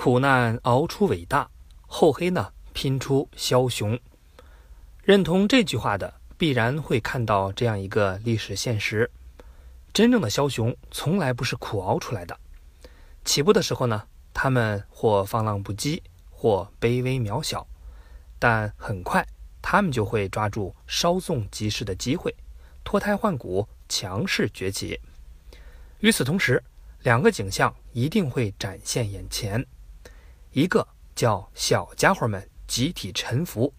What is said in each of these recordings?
苦难熬出伟大，厚黑呢拼出枭雄。认同这句话的，必然会看到这样一个历史现实：真正的枭雄从来不是苦熬出来的。起步的时候呢，他们或放浪不羁，或卑微渺小，但很快他们就会抓住稍纵即逝的机会，脱胎换骨，强势崛起。与此同时，两个景象一定会展现眼前。一个叫小家伙们集体臣服，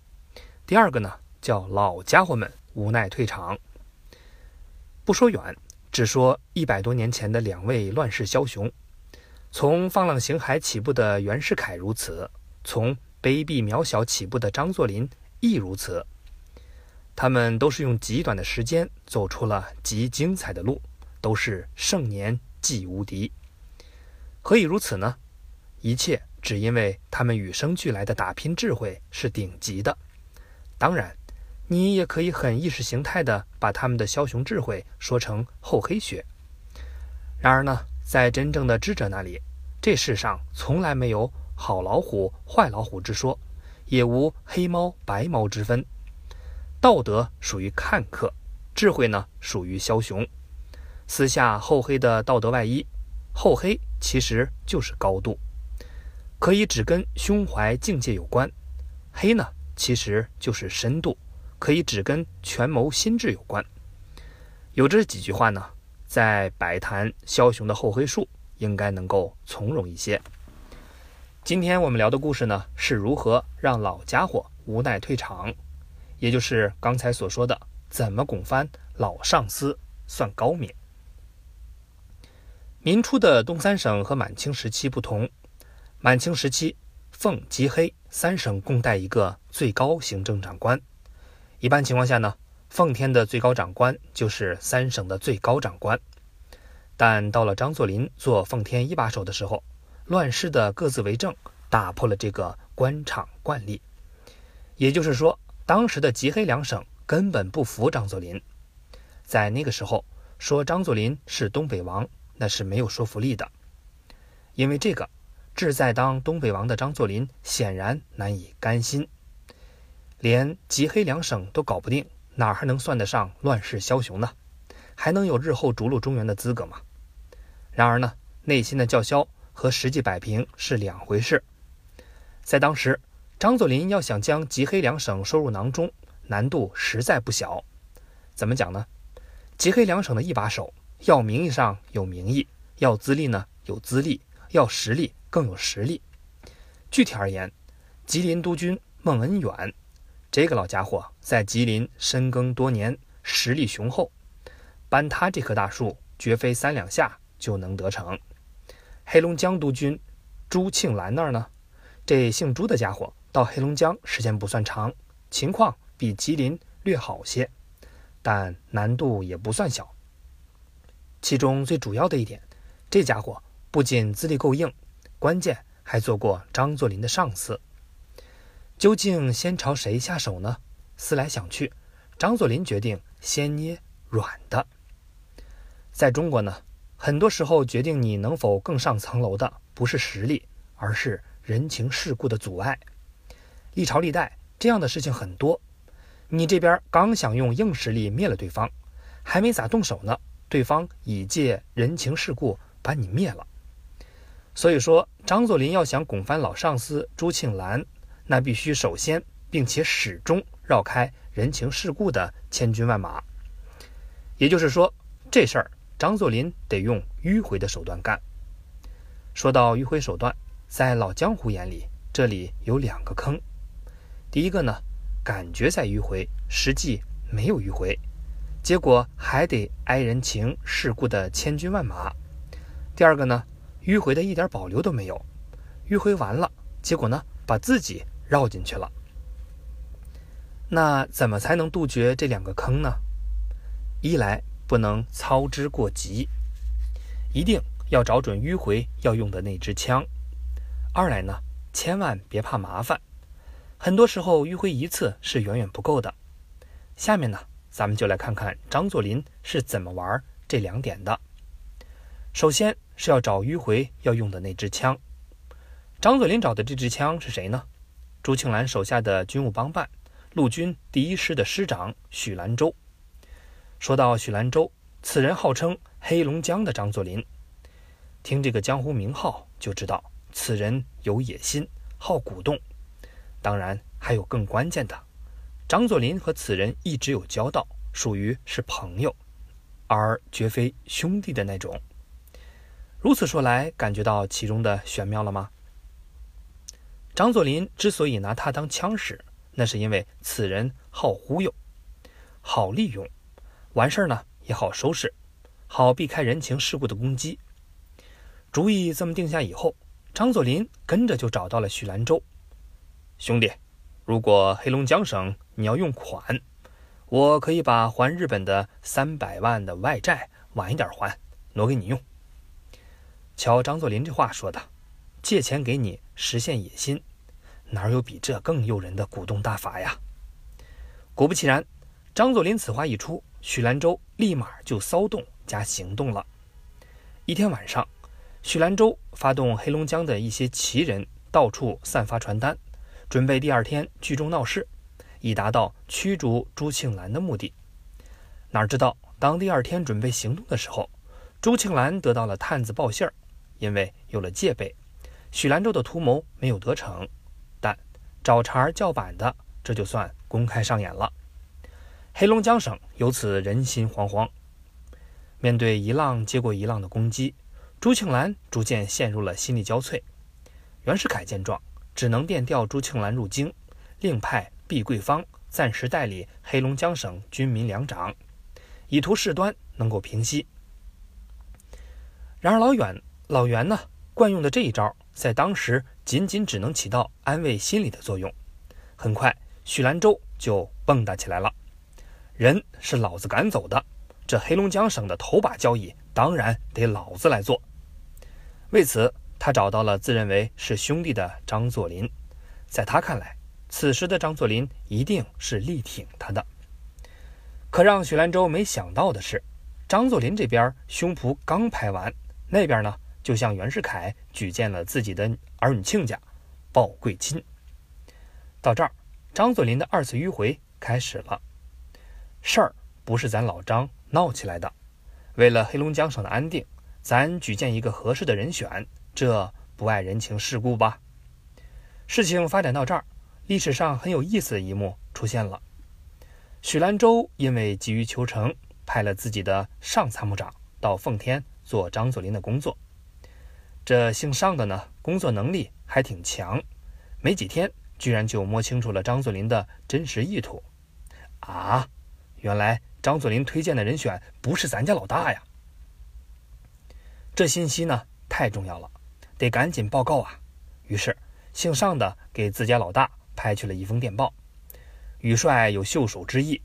第二个呢叫老家伙们无奈退场。不说远，只说一百多年前的两位乱世枭雄，从放浪形骸起步的袁世凯如此，从卑鄙渺小起步的张作霖亦如此。他们都是用极短的时间走出了极精彩的路，都是盛年既无敌。何以如此呢？一切。只因为他们与生俱来的打拼智慧是顶级的，当然，你也可以很意识形态的把他们的枭雄智慧说成厚黑学。然而呢，在真正的智者那里，这世上从来没有好老虎、坏老虎之说，也无黑猫、白猫之分。道德属于看客，智慧呢属于枭雄。撕下厚黑的道德外衣，厚黑其实就是高度。可以只跟胸怀境界有关，黑呢其实就是深度，可以只跟权谋心智有关。有这几句话呢，在摆谈枭雄的厚黑术，应该能够从容一些。今天我们聊的故事呢，是如何让老家伙无奈退场，也就是刚才所说的，怎么拱翻老上司算高明。明初的东三省和满清时期不同。满清时期，奉、吉、黑三省共带一个最高行政长官。一般情况下呢，奉天的最高长官就是三省的最高长官。但到了张作霖做奉天一把手的时候，乱世的各自为政打破了这个官场惯例。也就是说，当时的吉黑两省根本不服张作霖。在那个时候，说张作霖是东北王，那是没有说服力的，因为这个。志在当东北王的张作霖显然难以甘心，连吉黑两省都搞不定，哪还能算得上乱世枭雄呢？还能有日后逐鹿中原的资格吗？然而呢，内心的叫嚣和实际摆平是两回事。在当时，张作霖要想将吉黑两省收入囊中，难度实在不小。怎么讲呢？吉黑两省的一把手，要名义上有名义，要资历呢有资历，要实力。更有实力。具体而言，吉林督军孟恩远，这个老家伙在吉林深耕多年，实力雄厚，搬他这棵大树绝非三两下就能得逞。黑龙江督军朱庆澜那儿呢，这姓朱的家伙到黑龙江时间不算长，情况比吉林略好些，但难度也不算小。其中最主要的一点，这家伙不仅资历够硬。关键还做过张作霖的上司，究竟先朝谁下手呢？思来想去，张作霖决定先捏软的。在中国呢，很多时候决定你能否更上层楼的，不是实力，而是人情世故的阻碍。历朝历代这样的事情很多，你这边刚想用硬实力灭了对方，还没咋动手呢，对方已借人情世故把你灭了。所以说，张作霖要想拱翻老上司朱庆澜，那必须首先并且始终绕开人情世故的千军万马。也就是说，这事儿张作霖得用迂回的手段干。说到迂回手段，在老江湖眼里，这里有两个坑。第一个呢，感觉在迂回，实际没有迂回，结果还得挨人情世故的千军万马。第二个呢？迂回的一点保留都没有，迂回完了，结果呢，把自己绕进去了。那怎么才能杜绝这两个坑呢？一来不能操之过急，一定要找准迂回要用的那支枪；二来呢，千万别怕麻烦，很多时候迂回一次是远远不够的。下面呢，咱们就来看看张作霖是怎么玩这两点的。首先。是要找迂回要用的那支枪。张作霖找的这支枪是谁呢？朱庆澜手下的军务帮办，陆军第一师的师长许兰州。说到许兰州，此人号称黑龙江的张作霖。听这个江湖名号就知道，此人有野心，好鼓动。当然，还有更关键的，张作霖和此人一直有交道，属于是朋友，而绝非兄弟的那种。如此说来，感觉到其中的玄妙了吗？张作霖之所以拿他当枪使，那是因为此人好忽悠，好利用，完事儿呢也好收拾，好避开人情世故的攻击。主意这么定下以后，张作霖跟着就找到了许兰州。兄弟，如果黑龙江省你要用款，我可以把还日本的三百万的外债晚一点还，挪给你用。瞧张作霖这话说的，借钱给你实现野心，哪有比这更诱人的鼓动大法呀？果不其然，张作霖此话一出，许兰州立马就骚动加行动了。一天晚上。许兰州发动黑龙江的一些旗人到处散发传单，准备第二天聚众闹事，以达到驱逐朱庆澜的目的。哪知道当第二天准备行动的时候，朱庆澜得到了探子报信儿，因为有了戒备，许兰州的图谋没有得逞。但找茬叫板的，这就算公开上演了。黑龙江省由此人心惶惶，面对一浪接过一浪的攻击。朱庆澜逐渐陷入了心力交瘁，袁世凯见状，只能电调朱庆澜入京，另派毕桂芳暂时代理黑龙江省军民两长，以图事端能够平息。然而老远老袁呢，惯用的这一招，在当时仅仅只能起到安慰心理的作用。很快，许兰州就蹦跶起来了，人是老子赶走的，这黑龙江省的头把交椅，当然得老子来做。为此，他找到了自认为是兄弟的张作霖。在他看来，此时的张作霖一定是力挺他的。可让许兰州没想到的是，张作霖这边胸脯刚拍完，那边呢就向袁世凯举荐了自己的儿女亲家鲍贵卿。到这儿，张作霖的二次迂回开始了。事儿不是咱老张闹起来的，为了黑龙江省的安定。咱举荐一个合适的人选，这不碍人情世故吧？事情发展到这儿，历史上很有意思的一幕出现了。许兰州因为急于求成，派了自己的上参谋长到奉天做张作霖的工作。这姓尚的呢，工作能力还挺强，没几天居然就摸清楚了张作霖的真实意图。啊，原来张作霖推荐的人选不是咱家老大呀！这信息呢太重要了，得赶紧报告啊！于是姓尚的给自家老大拍去了一封电报：“宇帅有袖手之意，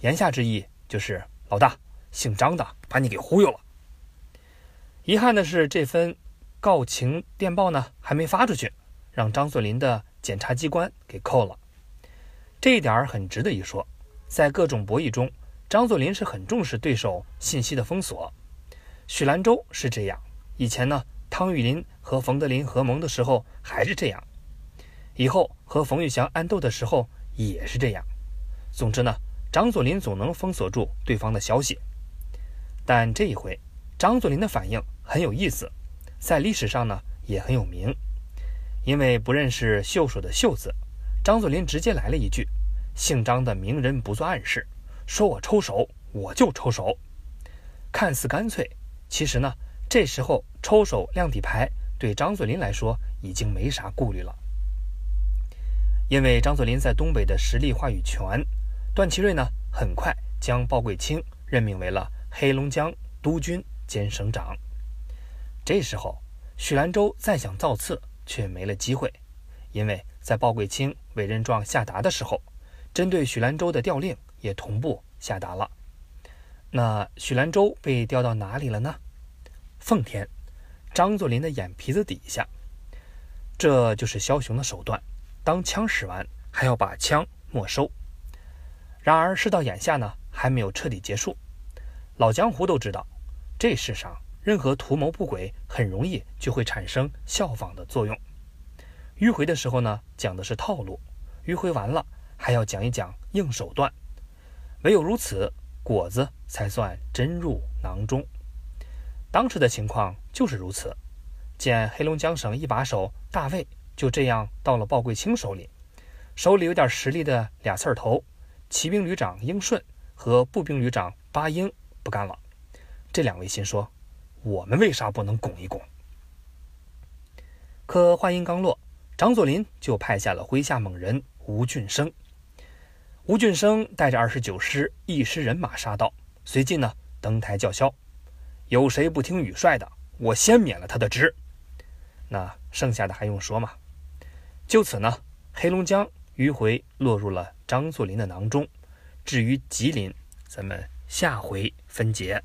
言下之意就是老大姓张的把你给忽悠了。”遗憾的是，这份告情电报呢还没发出去，让张作霖的检察机关给扣了。这一点很值得一说，在各种博弈中，张作霖是很重视对手信息的封锁。许兰州是这样，以前呢，汤玉麟和冯德林合谋的时候还是这样，以后和冯玉祥暗斗的时候也是这样。总之呢，张作霖总能封锁住对方的消息。但这一回，张作霖的反应很有意思，在历史上呢也很有名。因为不认识秀手的秀字，张作霖直接来了一句：“姓张的名人不做暗事，说我抽手我就抽手。”看似干脆。其实呢，这时候抽手亮底牌对张作霖来说已经没啥顾虑了，因为张作霖在东北的实力话语权，段祺瑞呢很快将鲍贵卿任命为了黑龙江督军兼省长。这时候许兰州再想造次却没了机会，因为在鲍贵卿委任状下达的时候，针对许兰州的调令也同步下达了。那许兰州被调到哪里了呢？奉天，张作霖的眼皮子底下，这就是枭雄的手段。当枪使完，还要把枪没收。然而事到眼下呢，还没有彻底结束。老江湖都知道，这世上任何图谋不轨，很容易就会产生效仿的作用。迂回的时候呢，讲的是套路；迂回完了，还要讲一讲硬手段。唯有如此，果子才算真入囊中。当时的情况就是如此。见黑龙江省一把手大卫就这样到了鲍贵卿手里，手里有点实力的俩刺儿头，骑兵旅长英顺和步兵旅长巴英不干了。这两位心说：“我们为啥不能拱一拱？”可话音刚落，张作霖就派下了麾下猛人吴俊升。吴俊升带着二十九师一师人马杀到，随即呢登台叫嚣：“有谁不听羽帅的，我先免了他的职。”那剩下的还用说吗？就此呢，黑龙江迂回落入了张作霖的囊中。至于吉林，咱们下回分解。